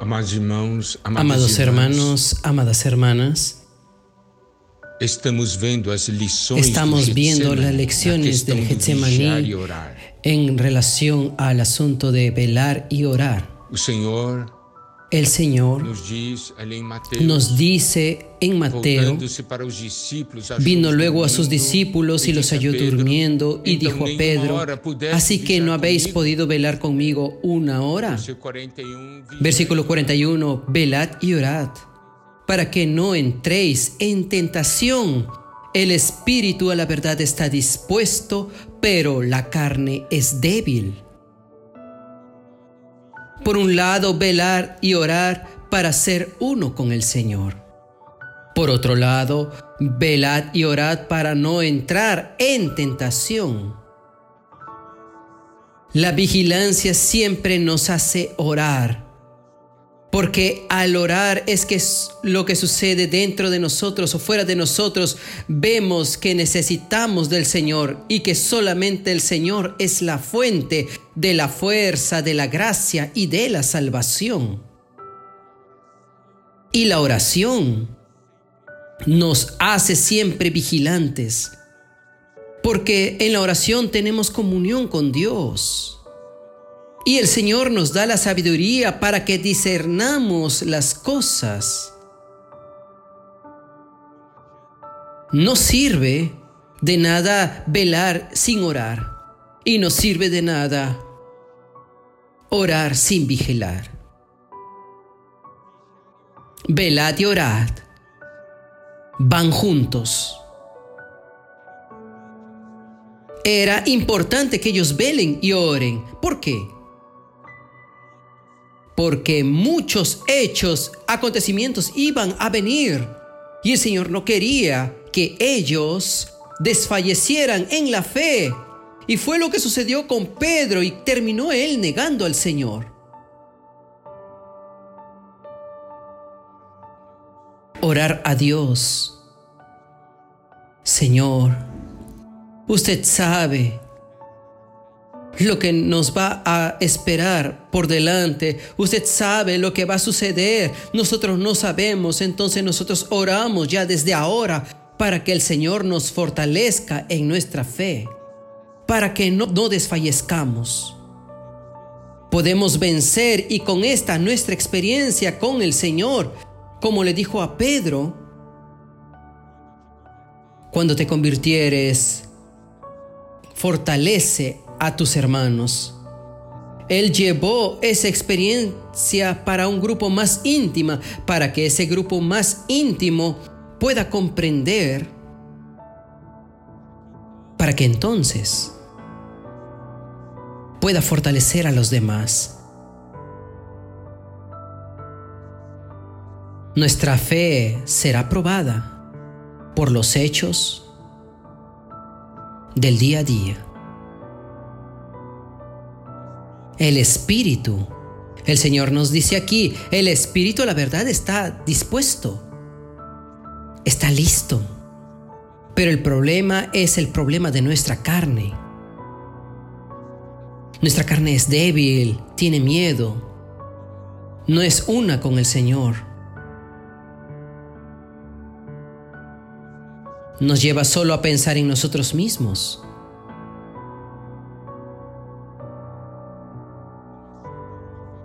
Amados irmãos, Amados hermanos, amadas hermanas, estamos viendo las lecciones del Getsemaní e en relación al asunto de velar y orar. El Señor nos dice en Mateo, vino luego a sus discípulos y los halló durmiendo y "Então dijo a Pedro, así que no habéis comigo?" podido velar conmigo una hora. Versículo 41, Versículo 41, velad y orad, para que no entréis en tentación. El espíritu a la verdad está dispuesto, pero la carne es débil. Por un lado, velar y orar para ser uno con el Señor. Por otro lado, velad y orad para no entrar en tentación. La vigilancia siempre nos hace orar, porque al orar es que lo que sucede dentro de nosotros o fuera de nosotros, vemos que necesitamos del Señor y que solamente el Señor es la fuente de la fuerza, de la gracia y de la salvación. Y la oración nos hace siempre vigilantes, porque en la oración tenemos comunión con Dios. Y el Señor nos da la sabiduría para que discernamos las cosas. No sirve de nada velar sin orar. Y no sirve de nada orar sin vigilar. Velad y orad. Van juntos. Era importante que ellos velen y oren. ¿Por qué? Porque muchos hechos, acontecimientos iban a venir. Y el Señor no quería que ellos desfallecieran en la fe. Y fue lo que sucedió con Pedro y terminó él negando al Señor. Orar a Dios. Señor, usted sabe lo que nos va a esperar por delante. Usted sabe lo que va a suceder. Nosotros no sabemos, entonces nosotros oramos ya desde ahora para que el Señor nos fortalezca en nuestra fe, para que no, no desfallezcamos. Podemos vencer y con esta nuestra experiencia con el Señor, como le dijo a Pedro, cuando te convirtieres, fortalece a tus hermanos. Él llevó esa experiencia para un grupo más íntima, para que ese grupo más íntimo pueda comprender, para que entonces pueda fortalecer a los demás. Nuestra fe será probada por los hechos del día a día. El espíritu, el Señor nos dice aquí, el espíritu la verdad está dispuesto, está listo. Pero el problema es el problema de nuestra carne. Nuestra carne es débil, tiene miedo, no es una con el Señor. Nos lleva solo a pensar en nosotros mismos.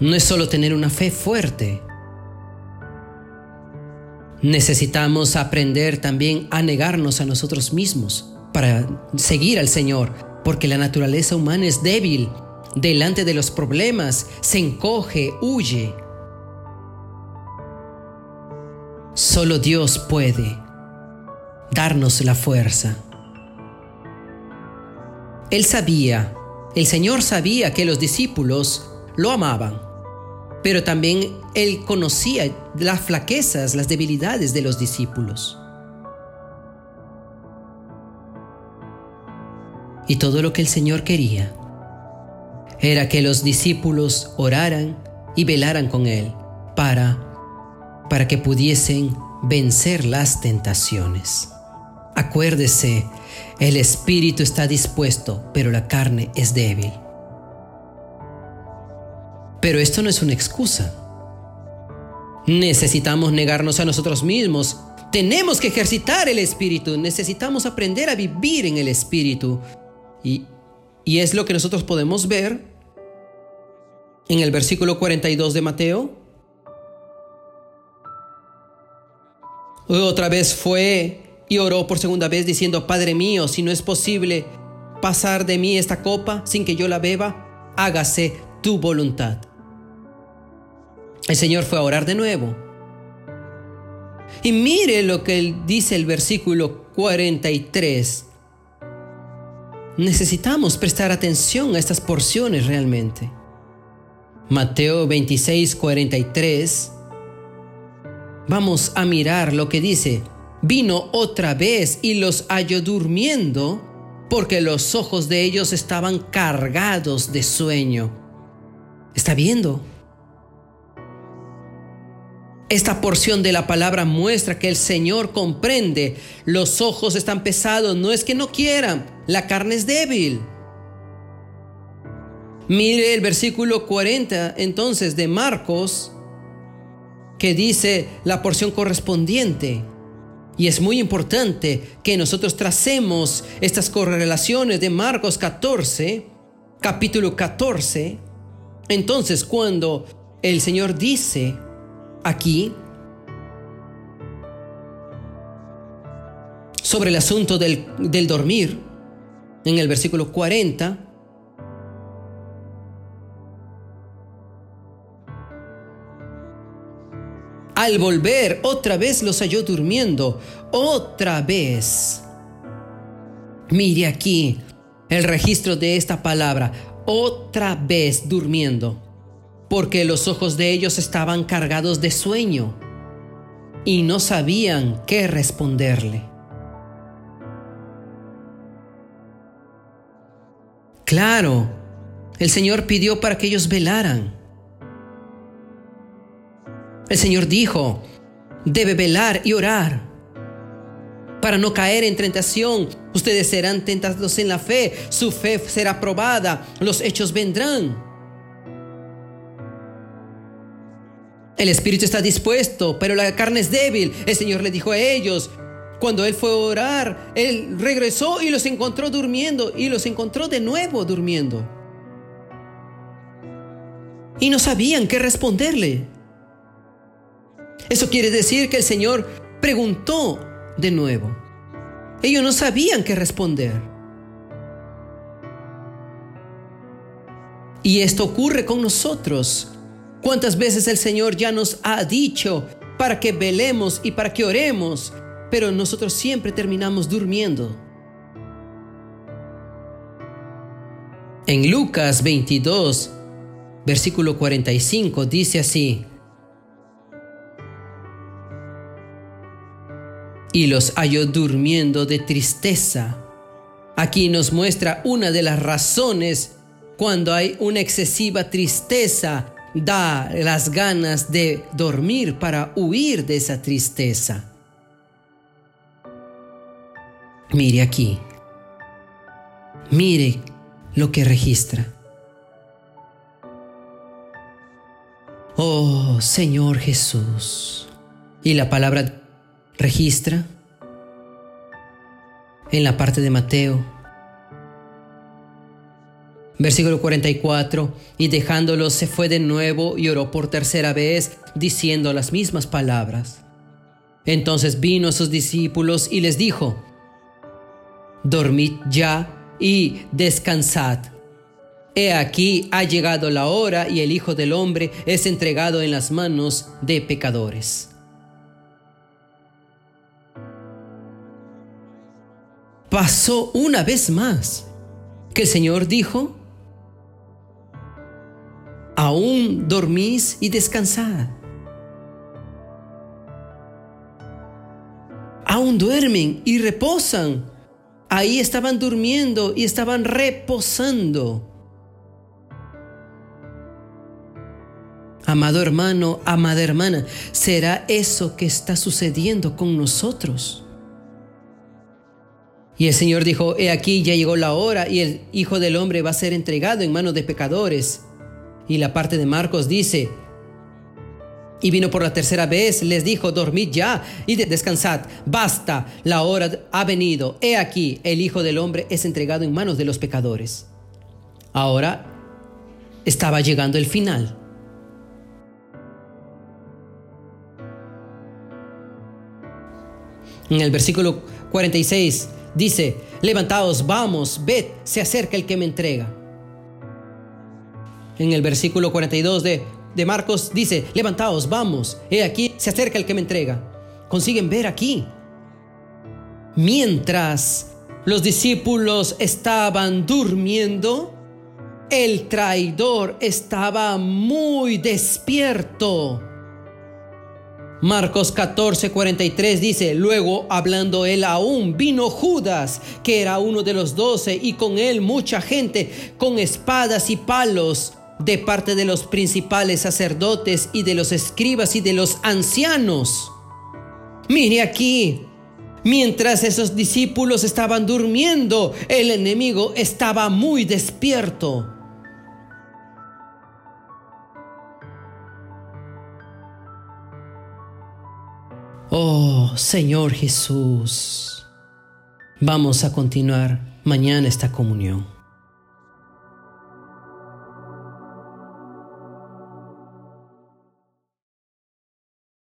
No es solo tener una fe fuerte. Necesitamos aprender también a negarnos a nosotros mismos para seguir al Señor, porque la naturaleza humana es débil. Delante de los problemas se encoge, huye. Solo Dios puede darnos la fuerza. Él sabía, el Señor sabía que los discípulos lo amaban, pero también Él conocía las flaquezas, las debilidades de los discípulos. Y todo lo que el Señor quería era que los discípulos oraran y velaran con Él para, para que pudiesen vencer las tentaciones. Acuérdese, el espíritu está dispuesto, pero la carne es débil. Pero esto no es una excusa. Necesitamos negarnos a nosotros mismos. Tenemos que ejercitar el espíritu. Necesitamos aprender a vivir en el espíritu. Y, y es lo que nosotros podemos ver en el versículo 42 de Mateo. Otra vez fue y oró por segunda vez diciendo, Padre mío, si no es posible pasar de mí esta copa sin que yo la beba, hágase tu voluntad. El Señor fue a orar de nuevo. Y mire lo que dice el versículo 43. Necesitamos prestar atención a estas porciones realmente. Mateo 26, 43. Vamos a mirar lo que dice. Vino otra vez y los halló durmiendo porque los ojos de ellos estaban cargados de sueño. ¿Está viendo? Esta porción de la palabra muestra que el Señor comprende. Los ojos están pesados, no es que no quieran, la carne es débil. Mire el versículo 40 entonces de Marcos, que dice la porción correspondiente. Y es muy importante que nosotros tracemos estas correlaciones de Marcos 14, capítulo 14. Entonces, cuando el Señor dice aquí sobre el asunto del, del dormir, en el versículo 40, Al volver, otra vez los halló durmiendo. Otra vez. Mire aquí el registro de esta palabra. Otra vez durmiendo. Porque los ojos de ellos estaban cargados de sueño y no sabían qué responderle. Claro, el Señor pidió para que ellos velaran. El Señor dijo, debe velar y orar para no caer en tentación. Ustedes serán tentados en la fe, su fe será probada, los hechos vendrán. El espíritu está dispuesto, pero la carne es débil. El Señor le dijo a ellos, cuando Él fue a orar, Él regresó y los encontró durmiendo y los encontró de nuevo durmiendo. Y no sabían qué responderle. Eso quiere decir que el Señor preguntó de nuevo. Ellos no sabían qué responder. Y esto ocurre con nosotros. ¿Cuántas veces el Señor ya nos ha dicho para que velemos y para que oremos, pero nosotros siempre terminamos durmiendo? En Lucas 22, versículo 45 dice así, y los halló durmiendo de tristeza. Aquí nos muestra una de las razones cuando hay una excesiva tristeza, da las ganas de dormir para huir de esa tristeza. Mire aquí. Mire lo que registra. Oh Señor Jesús. Y la palabra registra en la parte de Mateo. Versículo 44, y dejándolo se fue de nuevo y oró por tercera vez, diciendo las mismas palabras. Entonces vino a sus discípulos y les dijo, Dormid ya y descansad. He aquí ha llegado la hora y el Hijo del Hombre es entregado en las manos de pecadores. pasó una vez más que el Señor dijo, aún dormís y descansad. Aún duermen y reposan. Ahí estaban durmiendo y estaban reposando. Amado hermano, amada hermana, ¿será eso que está sucediendo con nosotros? Y el Señor dijo, he aquí ya llegó la hora y el Hijo del Hombre va a ser entregado en manos de pecadores. Y la parte de Marcos dice, Y vino por la tercera vez, les dijo, dormid ya y descansad, basta, la hora ha venido, he aquí, el Hijo del Hombre es entregado en manos de los pecadores. Ahora estaba llegando el final. En el versículo 46 dice, levantaos, vamos, ved, se acerca el que me entrega. En el versículo 42 de, de Marcos dice, levantaos, vamos, he aquí, se acerca el que me entrega. Consiguen ver aquí. Mientras los discípulos estaban durmiendo, el traidor estaba muy despierto. Marcos 14, 43 dice, luego hablando él aún, vino Judas, que era uno de los doce, y con él mucha gente con espadas y palos de parte de los principales sacerdotes y de los escribas y de los ancianos. Mire aquí, mientras esos discípulos estaban durmiendo, el enemigo estaba muy despierto. Oh Señor Jesús, vamos a continuar mañana esta comunión.